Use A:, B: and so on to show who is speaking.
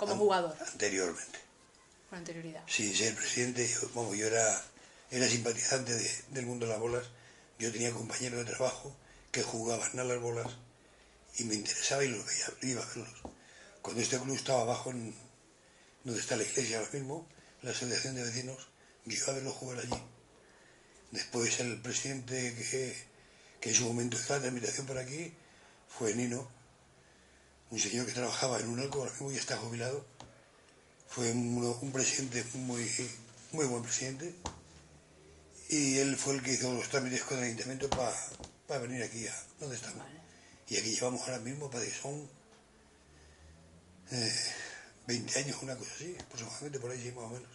A: Como jugador,
B: Anteriormente.
A: con anterioridad.
B: Sí, ser presidente, yo, yo era, era simpatizante de- del mundo de las bolas. Yo tenía compañeros de trabajo que jugaban a las bolas y me interesaba y los veía, iba a verlos. Cuando este club estaba abajo, en, donde está la iglesia ahora mismo, la asociación de vecinos, yo iba a verlos jugar allí. Después el presidente que, que en su momento estaba de invitación por aquí fue Nino, un señor que trabajaba en un alco, ahora mismo ya está jubilado fue un, un presidente muy, muy buen presidente y él fue el que hizo los trámites con el ayuntamiento para venir aquí a donde estamos. Y aquí llevamos ahora mismo, para que son eh, 20 años, una cosa así, aproximadamente por ahí sí, más o menos.